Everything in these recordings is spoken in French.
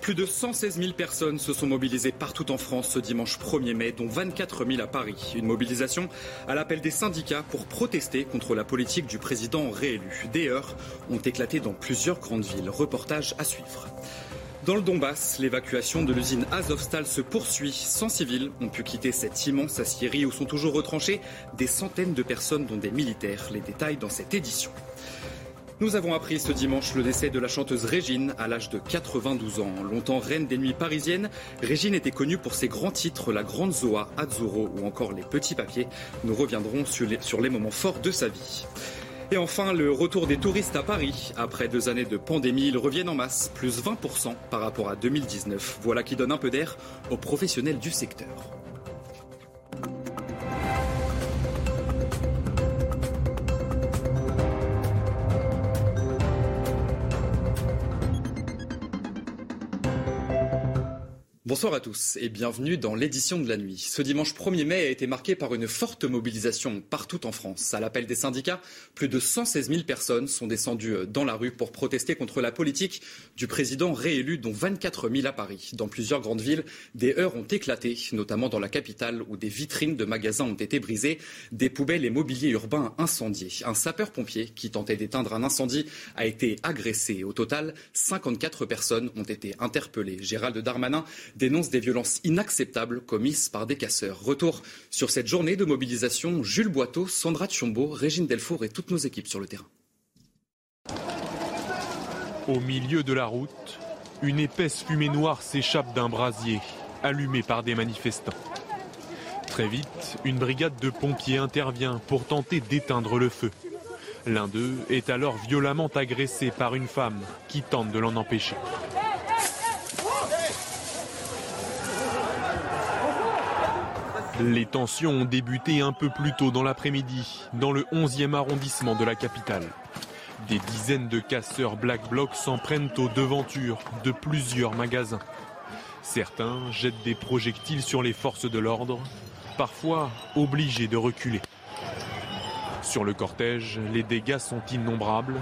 Plus de 116 000 personnes se sont mobilisées partout en France ce dimanche 1er mai, dont 24 000 à Paris. Une mobilisation à l'appel des syndicats pour protester contre la politique du président réélu. Des heures ont éclaté dans plusieurs grandes villes. Reportage à suivre. Dans le Donbass, l'évacuation de l'usine Azovstal se poursuit. 100 civils ont pu quitter cette immense aciérie où sont toujours retranchées des centaines de personnes, dont des militaires. Les détails dans cette édition. Nous avons appris ce dimanche le décès de la chanteuse Régine à l'âge de 92 ans. Longtemps reine des nuits parisiennes, Régine était connue pour ses grands titres La Grande Zoa, Azzurro ou encore Les Petits Papiers. Nous reviendrons sur les, sur les moments forts de sa vie. Et enfin, le retour des touristes à Paris. Après deux années de pandémie, ils reviennent en masse, plus 20% par rapport à 2019. Voilà qui donne un peu d'air aux professionnels du secteur. Bonsoir à tous et bienvenue dans l'édition de la nuit. Ce dimanche 1er mai a été marqué par une forte mobilisation partout en France. À l'appel des syndicats, plus de 116 000 personnes sont descendues dans la rue pour protester contre la politique du président réélu, dont 24 000 à Paris. Dans plusieurs grandes villes, des heurts ont éclaté, notamment dans la capitale où des vitrines de magasins ont été brisées, des poubelles et mobiliers urbains incendiés. Un sapeur-pompier qui tentait d'éteindre un incendie a été agressé. Au total, 54 personnes ont été interpellées. Gérald Darmanin dénonce des violences inacceptables commises par des casseurs. Retour sur cette journée de mobilisation, Jules Boiteau, Sandra Tchombo, Régine Delfour et toutes nos équipes sur le terrain. Au milieu de la route, une épaisse fumée noire s'échappe d'un brasier, allumé par des manifestants. Très vite, une brigade de pompiers intervient pour tenter d'éteindre le feu. L'un d'eux est alors violemment agressé par une femme qui tente de l'en empêcher. Les tensions ont débuté un peu plus tôt dans l'après-midi, dans le 11e arrondissement de la capitale. Des dizaines de casseurs Black Bloc s'en prennent aux devantures de plusieurs magasins. Certains jettent des projectiles sur les forces de l'ordre, parfois obligés de reculer. Sur le cortège, les dégâts sont innombrables.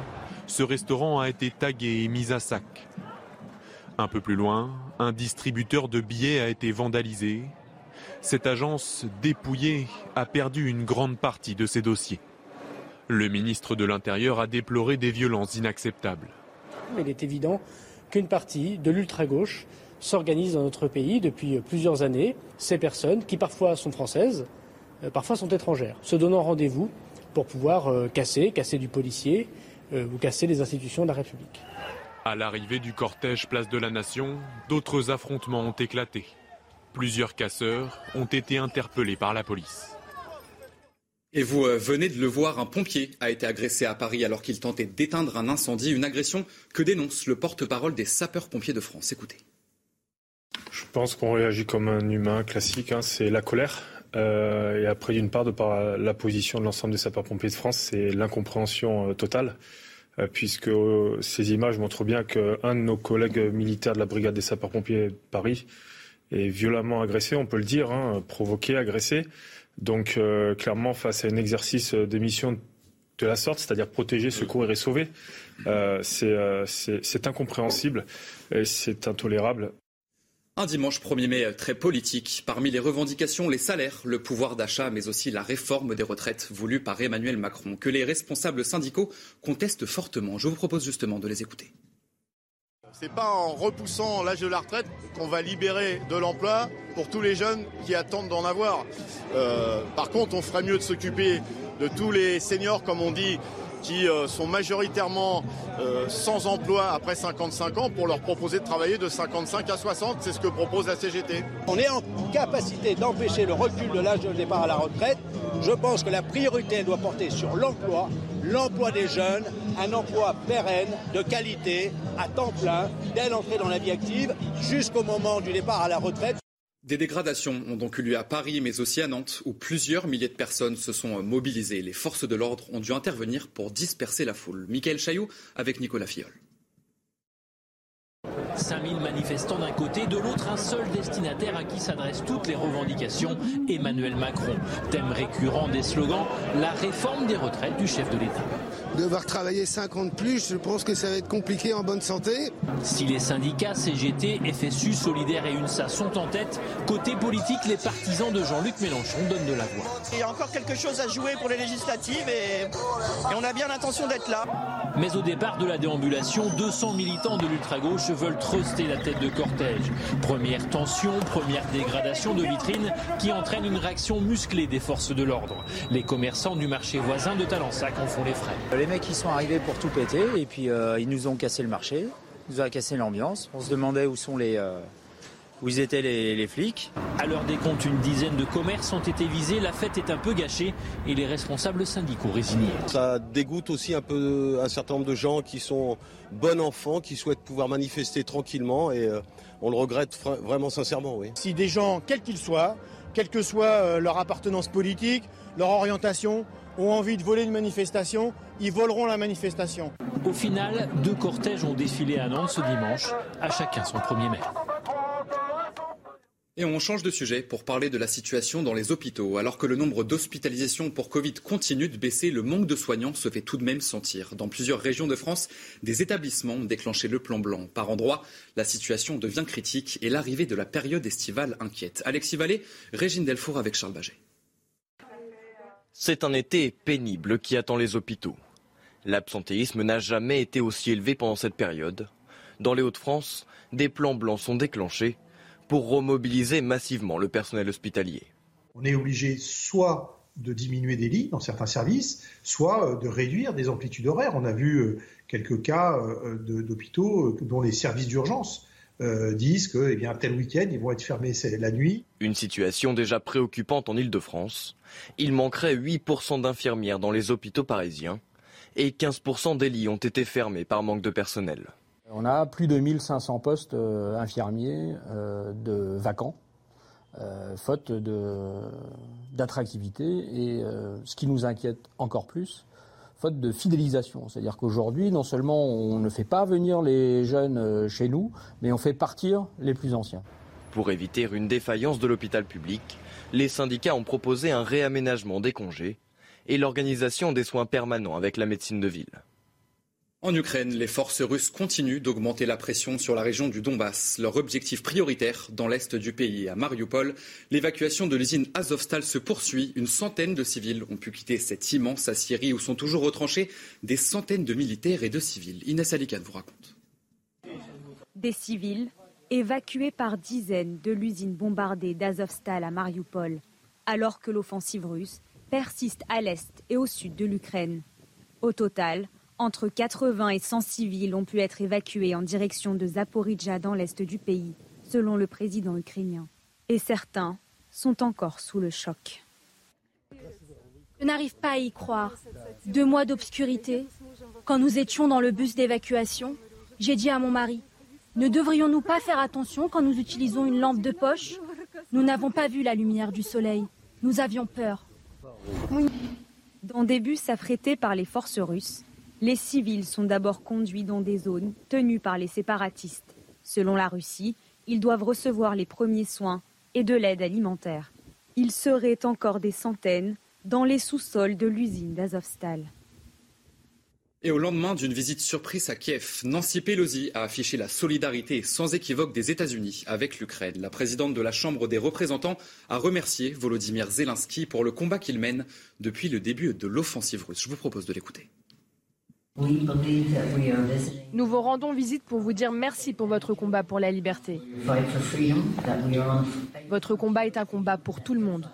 Ce restaurant a été tagué et mis à sac. Un peu plus loin, un distributeur de billets a été vandalisé cette agence dépouillée a perdu une grande partie de ses dossiers. Le ministre de l'Intérieur a déploré des violences inacceptables. Il est évident qu'une partie de l'ultra-gauche s'organise dans notre pays depuis plusieurs années. Ces personnes, qui parfois sont françaises, euh, parfois sont étrangères, se donnant rendez-vous pour pouvoir euh, casser, casser du policier euh, ou casser les institutions de la République. À l'arrivée du cortège Place de la Nation, d'autres affrontements ont éclaté. Plusieurs casseurs ont été interpellés par la police. Et vous euh, venez de le voir, un pompier a été agressé à Paris alors qu'il tentait d'éteindre un incendie, une agression que dénonce le porte-parole des sapeurs-pompiers de France. Écoutez. Je pense qu'on réagit comme un humain classique, hein. c'est la colère. Euh, et après, d'une part, de par la position de l'ensemble des sapeurs-pompiers de France, c'est l'incompréhension euh, totale, puisque ces images montrent bien qu'un de nos collègues militaires de la brigade des sapeurs-pompiers de Paris est violemment agressé, on peut le dire, hein, provoqué, agressé. Donc euh, clairement, face à un exercice de mission de la sorte, c'est-à-dire protéger, secourir et sauver, euh, euh, c'est incompréhensible et c'est intolérable. Un dimanche 1er mai très politique. Parmi les revendications, les salaires, le pouvoir d'achat, mais aussi la réforme des retraites voulue par Emmanuel Macron, que les responsables syndicaux contestent fortement. Je vous propose justement de les écouter. C'est pas en repoussant l'âge de la retraite qu'on va libérer de l'emploi pour tous les jeunes qui attendent d'en avoir. Euh, par contre, on ferait mieux de s'occuper de tous les seniors, comme on dit, qui euh, sont majoritairement euh, sans emploi après 55 ans pour leur proposer de travailler de 55 à 60. C'est ce que propose la CGT. On est en capacité d'empêcher le recul de l'âge de départ à la retraite. Je pense que la priorité doit porter sur l'emploi, l'emploi des jeunes, un emploi pérenne, de qualité, à temps plein, dès l'entrée dans la vie active, jusqu'au moment du départ à la retraite. Des dégradations ont donc eu lieu à Paris, mais aussi à Nantes, où plusieurs milliers de personnes se sont mobilisées. Les forces de l'ordre ont dû intervenir pour disperser la foule. Michael Chaillot avec Nicolas Fiol. 5000 manifestants d'un côté, de l'autre un seul destinataire à qui s'adressent toutes les revendications, Emmanuel Macron. Thème récurrent des slogans, la réforme des retraites du chef de l'État. Devoir travailler 50 plus, je pense que ça va être compliqué en bonne santé. Si les syndicats CGT, FSU, Solidaire et UNSA sont en tête, côté politique, les partisans de Jean-Luc Mélenchon donnent de la voix. Il y a encore quelque chose à jouer pour les législatives et, et on a bien l'intention d'être là. Mais au départ de la déambulation, 200 militants de l'ultra-gauche veulent truster la tête de cortège. Première tension, première dégradation de vitrine qui entraîne une réaction musclée des forces de l'ordre. Les commerçants du marché voisin de Talensac en font les frais. Les mecs ils sont arrivés pour tout péter et puis euh, ils nous ont cassé le marché, ils nous ont cassé l'ambiance. On se demandait où sont les euh, où ils étaient les, les flics. À l'heure des comptes, une dizaine de commerces ont été visés, la fête est un peu gâchée et les responsables syndicaux résignés. Ça dégoûte aussi un peu un certain nombre de gens qui sont bons enfants, qui souhaitent pouvoir manifester tranquillement et euh, on le regrette vraiment sincèrement. Oui. Si des gens, quels qu'ils soient, quelle que soit euh, leur appartenance politique, leur orientation, ont envie de voler une manifestation, ils voleront la manifestation. Au final, deux cortèges ont défilé à Nantes ce dimanche, à chacun son premier mai. Et on change de sujet pour parler de la situation dans les hôpitaux. Alors que le nombre d'hospitalisations pour Covid continue de baisser, le manque de soignants se fait tout de même sentir. Dans plusieurs régions de France, des établissements ont déclenché le plan blanc. Par endroits, la situation devient critique et l'arrivée de la période estivale inquiète. Alexis Vallée, Régine Delfour avec Charles Baget. C'est un été pénible qui attend les hôpitaux. L'absentéisme n'a jamais été aussi élevé pendant cette période. Dans les Hauts-de-France, des plans blancs sont déclenchés pour remobiliser massivement le personnel hospitalier. On est obligé soit de diminuer des lits dans certains services, soit de réduire des amplitudes horaires. On a vu quelques cas d'hôpitaux dont les services d'urgence disent que eh bien, tel week-end, ils vont être fermés la nuit. Une situation déjà préoccupante en Ile-de-France. Il manquerait 8% d'infirmières dans les hôpitaux parisiens et 15% des lits ont été fermés par manque de personnel. On a plus de 1500 postes infirmiers de vacants, faute d'attractivité. Et ce qui nous inquiète encore plus, faute de fidélisation. C'est-à-dire qu'aujourd'hui, non seulement on ne fait pas venir les jeunes chez nous, mais on fait partir les plus anciens. Pour éviter une défaillance de l'hôpital public, les syndicats ont proposé un réaménagement des congés et l'organisation des soins permanents avec la médecine de ville. En Ukraine, les forces russes continuent d'augmenter la pression sur la région du Donbass. Leur objectif prioritaire dans l'est du pays, à Mariupol, l'évacuation de l'usine Azovstal se poursuit. Une centaine de civils ont pu quitter cette immense Syrie où sont toujours retranchés des centaines de militaires et de civils. Inès Alikan vous raconte. Des civils évacués par dizaines de l'usine bombardée d'Azovstal à Mariupol, alors que l'offensive russe persiste à l'est et au sud de l'Ukraine. Au total, entre 80 et 100 civils ont pu être évacués en direction de Zaporizhia dans l'est du pays, selon le président ukrainien. Et certains sont encore sous le choc. Je n'arrive pas à y croire. Deux mois d'obscurité. Quand nous étions dans le bus d'évacuation, j'ai dit à mon mari Ne devrions-nous pas faire attention quand nous utilisons une lampe de poche? Nous n'avons pas vu la lumière du soleil. Nous avions peur. Dans des bus affrétés par les forces russes, les civils sont d'abord conduits dans des zones tenues par les séparatistes. Selon la Russie, ils doivent recevoir les premiers soins et de l'aide alimentaire. Il serait encore des centaines dans les sous-sols de l'usine d'Azovstal. Et au lendemain d'une visite surprise à Kiev, Nancy Pelosi a affiché la solidarité sans équivoque des États-Unis avec l'Ukraine. La présidente de la Chambre des représentants a remercié Volodymyr Zelensky pour le combat qu'il mène depuis le début de l'offensive russe. Je vous propose de l'écouter. Nous vous rendons visite pour vous dire merci pour votre combat pour la liberté. Votre combat est un combat pour tout le monde.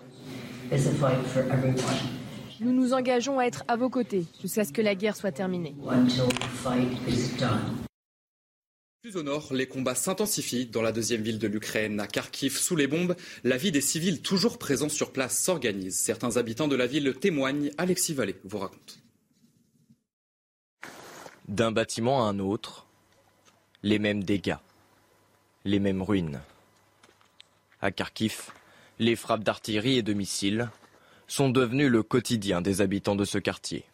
Nous nous engageons à être à vos côtés jusqu'à ce que la guerre soit terminée. Plus au nord, les combats s'intensifient dans la deuxième ville de l'Ukraine. À Kharkiv, sous les bombes, la vie des civils toujours présents sur place s'organise. Certains habitants de la ville témoignent. Alexis Vallée vous raconte. D'un bâtiment à un autre, les mêmes dégâts, les mêmes ruines. À Kharkiv, les frappes d'artillerie et de missiles sont devenues le quotidien des habitants de ce quartier.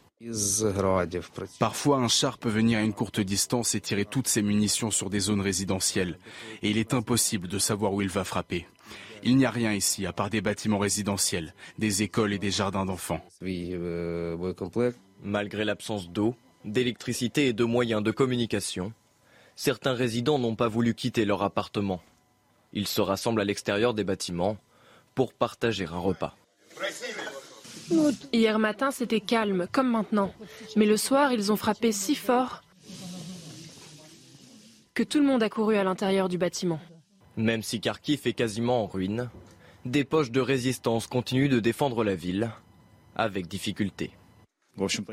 Parfois, un char peut venir à une courte distance et tirer toutes ses munitions sur des zones résidentielles. Et il est impossible de savoir où il va frapper. Il n'y a rien ici, à part des bâtiments résidentiels, des écoles et des jardins d'enfants. Malgré l'absence d'eau, d'électricité et de moyens de communication, certains résidents n'ont pas voulu quitter leur appartement. Ils se rassemblent à l'extérieur des bâtiments pour partager un repas. Hier matin, c'était calme, comme maintenant. Mais le soir, ils ont frappé si fort que tout le monde a couru à l'intérieur du bâtiment. Même si Kharkiv est quasiment en ruine, des poches de résistance continuent de défendre la ville, avec difficulté.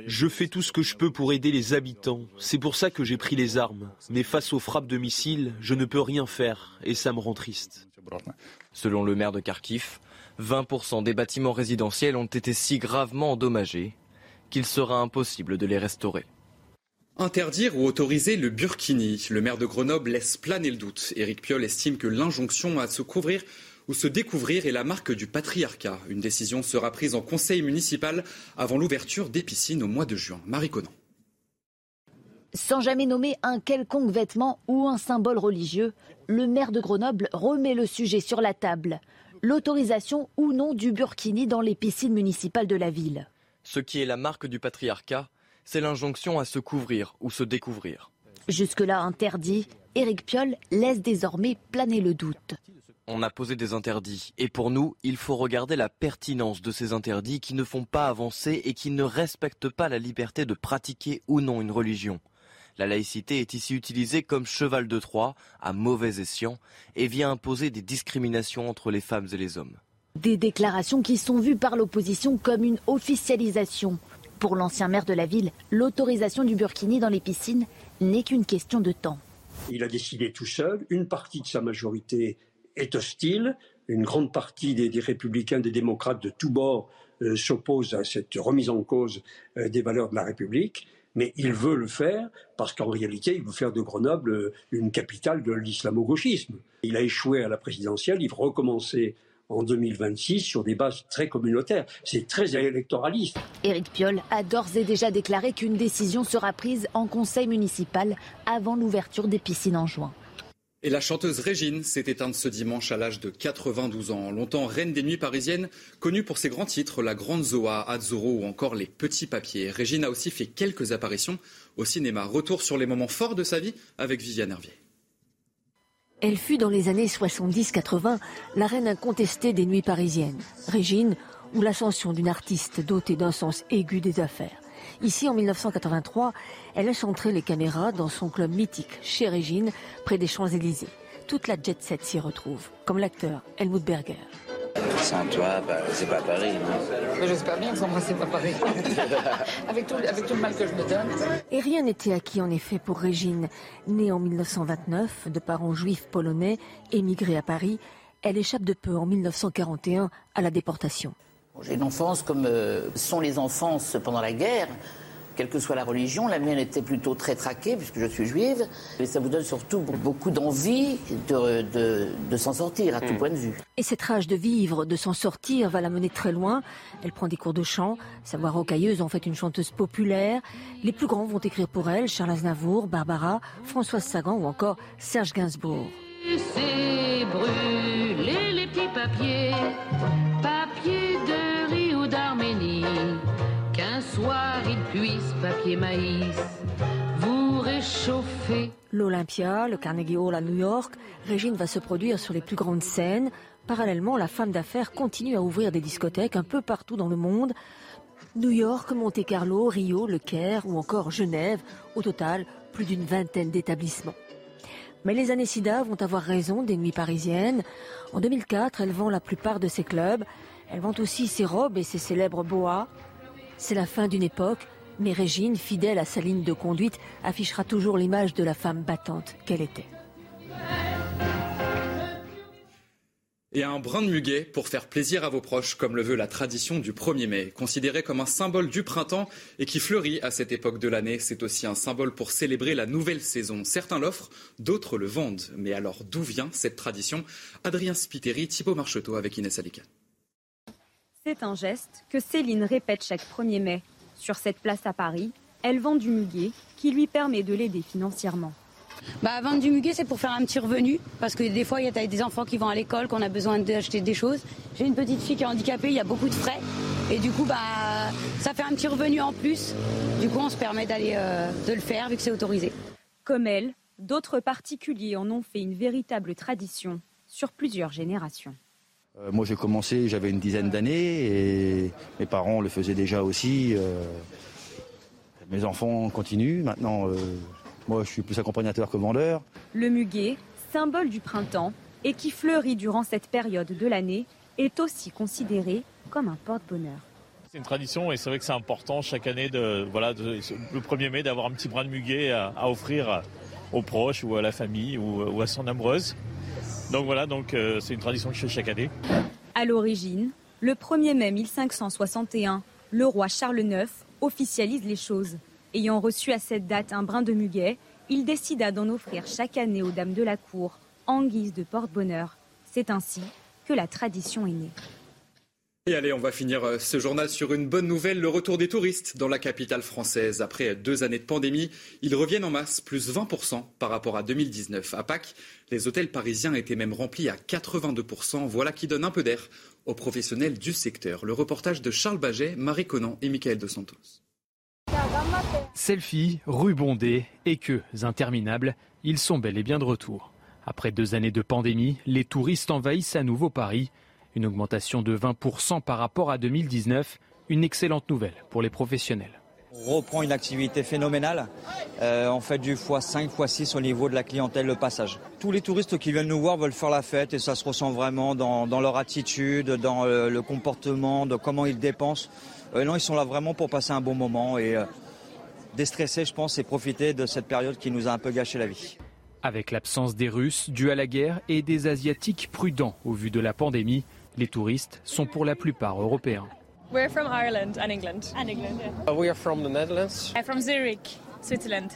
Je fais tout ce que je peux pour aider les habitants. C'est pour ça que j'ai pris les armes. Mais face aux frappes de missiles, je ne peux rien faire et ça me rend triste. Selon le maire de Kharkiv, 20% des bâtiments résidentiels ont été si gravement endommagés qu'il sera impossible de les restaurer. Interdire ou autoriser le burkini Le maire de Grenoble laisse planer le doute. Éric Piolle estime que l'injonction à se couvrir ou se découvrir est la marque du patriarcat. Une décision sera prise en conseil municipal avant l'ouverture des piscines au mois de juin. Marie Conan. Sans jamais nommer un quelconque vêtement ou un symbole religieux, le maire de Grenoble remet le sujet sur la table. L'autorisation ou non du burkini dans les piscines municipales de la ville. Ce qui est la marque du patriarcat, c'est l'injonction à se couvrir ou se découvrir. Jusque-là interdit, Éric Piolle laisse désormais planer le doute. On a posé des interdits et pour nous, il faut regarder la pertinence de ces interdits qui ne font pas avancer et qui ne respectent pas la liberté de pratiquer ou non une religion. La laïcité est ici utilisée comme cheval de Troie, à mauvais escient, et vient imposer des discriminations entre les femmes et les hommes. Des déclarations qui sont vues par l'opposition comme une officialisation. Pour l'ancien maire de la ville, l'autorisation du burkini dans les piscines n'est qu'une question de temps. Il a décidé tout seul, une partie de sa majorité est hostile, une grande partie des, républicains, des démocrates de tous bords euh, s'opposent à cette remise en cause euh, des valeurs de la République mais il veut le faire parce qu'en réalité, il veut faire de Grenoble euh, une capitale de l'islamo-gauchisme. Il a échoué à la présidentielle, il veut recommencer en 2026 sur des bases très communautaires. C'est très électoraliste. Éric Piolle a d'ores et déjà déclaré qu'une décision sera prise en conseil municipal avant l'ouverture des piscines en juin. Et la chanteuse Régine s'est éteinte ce dimanche à l'âge de 92 ans. Longtemps reine des nuits parisiennes, connue pour ses grands titres, La Grande Zoa, Azzurro ou encore Les Petits Papiers. Régine a aussi fait quelques apparitions au cinéma. Retour sur les moments forts de sa vie avec Viviane Hervier. Elle fut dans les années 70-80 la reine incontestée des nuits parisiennes. Régine, ou l'ascension d'une artiste dotée d'un sens aigu des affaires. Ici, en 1983, elle laisse entrer les caméras dans son club mythique, chez Régine, près des Champs-Élysées. Toute la jet set s'y retrouve, comme l'acteur Helmut Berger. Sans toi, bah, c'est pas Paris, non? J'espère bien que sans moi, c'est pas Paris. avec, tout, avec tout le mal que je me donne. Et rien n'était acquis, en effet, pour Régine. Née en 1929, de parents juifs polonais, émigrée à Paris, elle échappe de peu en 1941 à la déportation. J'ai une enfance comme euh, sont les enfances pendant la guerre, quelle que soit la religion. La mienne était plutôt très traquée, puisque je suis juive. Et ça vous donne surtout beaucoup d'envie de, s'en sortir, à tout mm. point de vue. Et cette rage de vivre, de s'en sortir, va la mener très loin. Elle prend des cours de chant. Sa voix rocailleuse en fait une chanteuse populaire. Les plus grands vont écrire pour elle Charles Aznavour, Barbara, Françoise Sagan ou encore Serge Gainsbourg. C'est brûler les petits papiers, puisse, papier maïs, vous réchauffer. L'Olympia, le Carnegie Hall à New York, Régine va se produire sur les plus grandes scènes. Parallèlement, la femme d'affaires continue à ouvrir des discothèques un peu partout dans le monde. New York, Monte-Carlo, Rio, Le Caire ou encore Genève. Au total, plus d'une vingtaine d'établissements. Mais les années SIDA vont avoir raison des nuits parisiennes. En 2004, elle vend la plupart de ses clubs. Elle vend aussi ses robes et ses célèbres boas. C'est la fin d'une époque, mais Régine, fidèle à sa ligne de conduite, affichera toujours l'image de la femme battante qu'elle était. et un brin de muguet pour faire plaisir à vos proches, comme le veut la tradition du 1er mai. Considéré comme un symbole du printemps et qui fleurit à cette époque de l'année, c'est aussi un symbole pour célébrer la nouvelle saison. Certains l'offrent, d'autres le vendent. Mais alors, d'où vient cette tradition? Adrien Spiteri, Thibaut Marcheteau avec Inès Alika. C'est un geste que Céline répète chaque 1er mai. Sur cette place à Paris, elle vend du muguet qui lui permet de l'aider financièrement. Bah, vendre du muguet, c'est pour faire un petit revenu. Parce que des fois, il y a des enfants qui vont à l'école, qu'on a besoin d'acheter des choses. J'ai une petite fille qui est handicapée, il y a beaucoup de frais. Et du coup, bah, ça fait un petit revenu en plus. Du coup, on se permet d'aller euh, de le faire vu que c'est autorisé. Comme elle, d'autres particuliers en ont fait une véritable tradition sur plusieurs générations. Euh, moi, j'ai commencé, j'avais une dizaine d'années et mes parents le faisaient déjà aussi. Euh, mes enfants continuent. Maintenant, moi, je suis plus accompagnateur que vendeur. Le muguet, symbole du printemps et qui fleurit durant cette période de l'année, est aussi considéré comme un porte-bonheur. C'est une tradition et c'est vrai que c'est important chaque année, de, voilà, le 1er mai, d'avoir un petit brin de muguet à, offrir aux proches ou à la famille ou, à son amoureuse. Donc voilà, donc euh, c'est une tradition que je fais chaque année. À l'origine, le 1er mai 1561, le roi Charles IX officialise les choses. Ayant reçu à cette date un brin de muguet, il décida d'en offrir chaque année aux dames de la cour en guise de porte-bonheur. C'est ainsi que la tradition est née. Et allez, on va finir euh, ce journal sur une bonne nouvelle, le retour des touristes dans la capitale française. Après deux années de pandémie, ils reviennent en masse, plus 20% par rapport à 2019. À Pâques, les hôtels parisiens étaient même remplis à 82%. Voilà qui donne un peu d'air aux professionnels du secteur. Le reportage de Charles Baget, Marie Conan et Michael Dos Santos. Selfie, rue et interminables, ils sont bel et bien de retour. Après deux années de pandémie, les touristes envahissent à nouveau Paris. Une augmentation de 20% par rapport à 2019, une excellente nouvelle pour les professionnels. On reprend une activité phénoménale. Euh, on fait du x5, x6 au niveau de la clientèle, le passage. Tous les touristes qui viennent nous voir veulent faire la fête et ça se ressent vraiment dans, leur attitude, dans euh, le comportement, de comment ils dépensent. Euh, non, ils sont là vraiment pour passer un bon moment et euh, déstresser, je pense, et profiter de cette période qui nous a un peu gâché la vie. Avec l'absence des Russes due à la guerre et des Asiatiques prudents au vu de la pandémie, les touristes sont pour la plupart européens. We're from Ireland and England. And England, yeah. Uh, we are from the Netherlands. I'm from Zurich, Switzerland.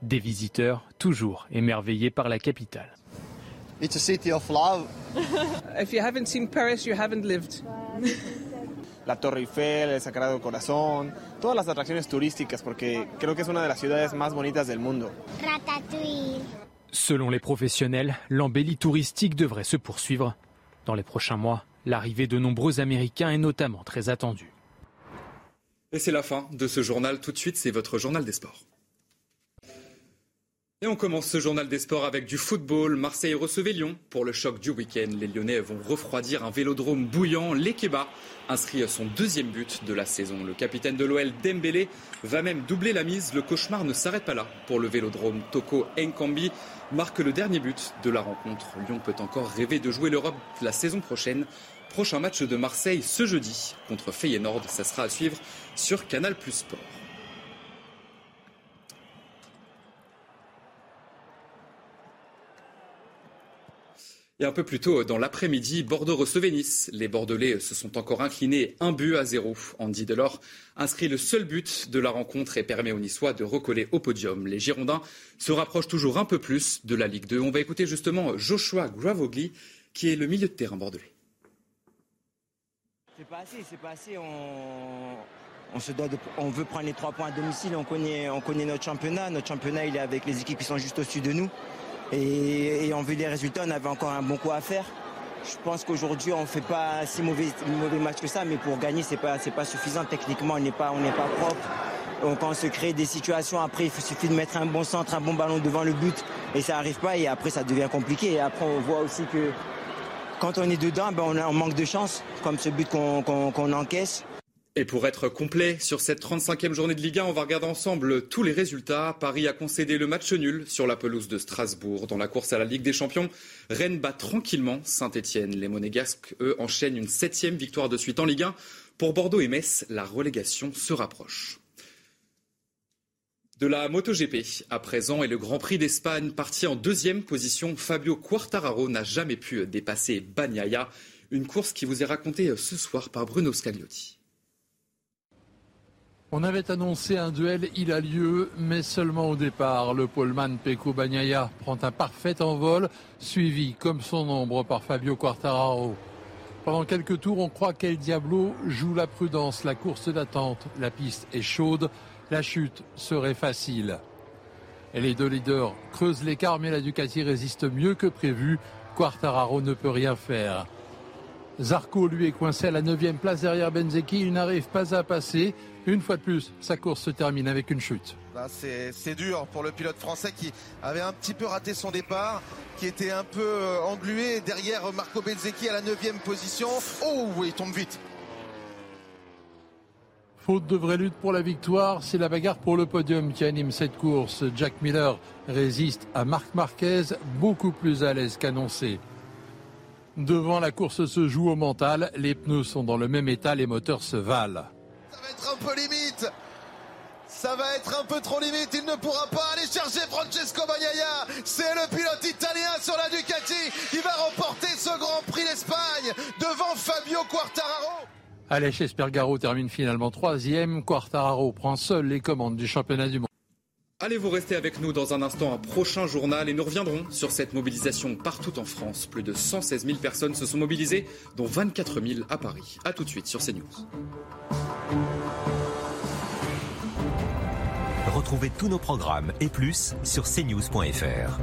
Des visiteurs toujours émerveillés par la capitale. It's a city of love. If you haven't seen Paris, you haven't lived. la Torre Eiffel, el Sagrado Corazón, todas las atracciones turísticas, porque creo que es una de las ciudades más bonitas del mundo. Ratatouille. Selon les professionnels, l'embellie touristique devrait se poursuivre. Dans les prochains mois, l'arrivée de nombreux Américains est notamment très attendue. Et c'est la fin de ce journal. Tout de suite, c'est votre journal des sports. Et on commence ce journal des sports avec du football. Marseille recevait Lyon pour le choc du week-end. Les Lyonnais vont refroidir un vélodrome bouillant. L'Ekeba inscrit son deuxième but de la saison. Le capitaine de l'OL, Dembélé, va même doubler la mise. Le cauchemar ne s'arrête pas là pour le vélodrome. Toko Nkambi marque le dernier but de la rencontre. Lyon peut encore rêver de jouer l'Europe la saison prochaine. Prochain match de Marseille ce jeudi contre Feyenoord. Ça sera à suivre sur Canal Plus Sport. Et un peu plus tôt dans l'après-midi, Bordeaux recevait Nice. Les Bordelais se sont encore inclinés un but à zéro. Andy Delors inscrit le seul but de la rencontre et permet aux Niçois de recoller au podium. Les Girondins se rapprochent toujours un peu plus de la Ligue 2. On va écouter justement Joshua Gravogli, qui est le milieu de terrain bordelais. C'est pas assez, c'est pas assez. On, veut prendre les trois points à domicile. On connaît notre championnat. Notre championnat, il est avec les équipes qui sont juste au-dessus de nous. Et, en vue des résultats, on avait encore un bon coup à faire. Je pense qu'aujourd'hui, on ne fait pas si mauvais, mauvais match que ça, mais pour gagner, ce n'est pas, pas suffisant. Techniquement, on n'est pas, pas propre. Donc quand on se crée des situations, après, il suffit de mettre un bon centre, un bon ballon devant le but, et ça n'arrive pas, et après, ça devient compliqué. Et après, on voit aussi que quand on est dedans, ben, on, manque de chance, comme ce but qu'on encaisse. Et pour être complet sur cette 35e journée de Ligue 1, on va regarder ensemble tous les résultats. Paris a concédé le match nul sur la pelouse de Strasbourg. Dans la course à la Ligue des Champions, Rennes bat tranquillement Saint-Etienne. Les Monégasques, eux, enchaînent une septième victoire de suite en Ligue 1. Pour Bordeaux et Metz, la relégation se rapproche. De la MotoGP à présent et le Grand Prix d'Espagne parti en deuxième position, Fabio Quartararo n'a jamais pu dépasser Bagnaia. Une course qui vous est racontée ce soir par Bruno Scagliotti. On avait annoncé un duel, il a lieu, mais seulement au départ. Le poleman Peko Bagnaia prend un parfait envol, suivi comme son ombre par Fabio Quartararo. Pendant quelques tours, on croit qu'El Diablo joue la prudence, la course d'attente. La piste est chaude, la chute serait facile. Et les deux leaders creusent l'écart, mais la Ducati résiste mieux que prévu. Quartararo ne peut rien faire. Zarco, lui, est coincé à la 9 place derrière Benzeki. Il n'arrive pas à passer. Une fois de plus, sa course se termine avec une chute. C'est dur pour le pilote français qui avait un petit peu raté son départ, qui était un peu euh, englué derrière Marco Benzeki à la 9 position. Oh, il tombe vite. Faute de vraie lutte pour la victoire, c'est la bagarre pour le podium qui anime cette course. Jack Miller résiste à Marc Marquez, beaucoup plus à l'aise qu'annoncé. Devant la course se joue au mental, les pneus sont dans le même état, les moteurs se valent. Ça va être un peu limite ça va être un peu trop limite, il ne pourra pas aller chercher Francesco Bagnaia. C'est le pilote italien sur la Ducati qui va remporter ce Grand Prix d'Espagne devant Fabio Quartararo. Aleix Espargaro termine finalement troisième. Quartararo prend seul les commandes du championnat du monde. Allez vous rester avec nous dans un instant, un prochain journal, et nous reviendrons sur cette mobilisation partout en France. Plus de 116 000 personnes se sont mobilisées, dont 24 000 à Paris. A tout de suite sur CNews. Retrouvez tous nos programmes et plus sur cnews.fr.